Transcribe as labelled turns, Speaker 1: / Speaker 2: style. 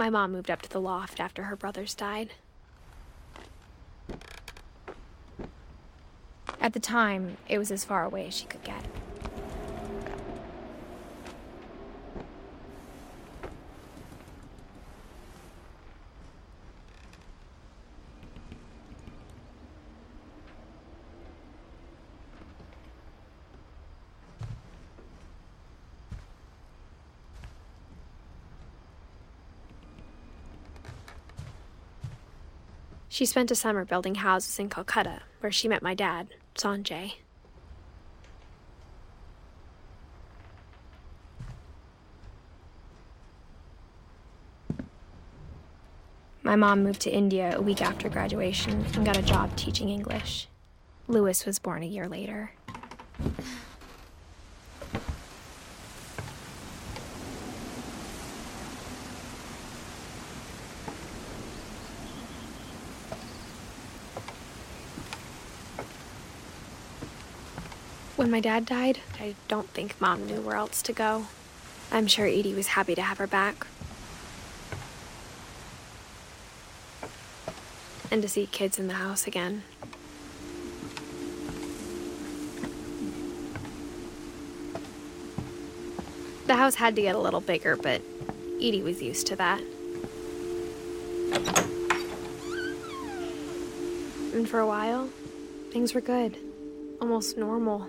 Speaker 1: My mom moved up to the loft after her brothers died. At the time, it was as far away as she could get. She spent a summer building houses in Calcutta, where she met my dad, Sanjay. My mom moved to India a week after graduation and got a job teaching English. Lewis was born a year later. When my dad died, I don't think mom knew where else to go. I'm sure Edie was happy to have her back. And to see kids in the house again. The house had to get a little bigger, but Edie was used to that. And for a while, things were good. Almost normal.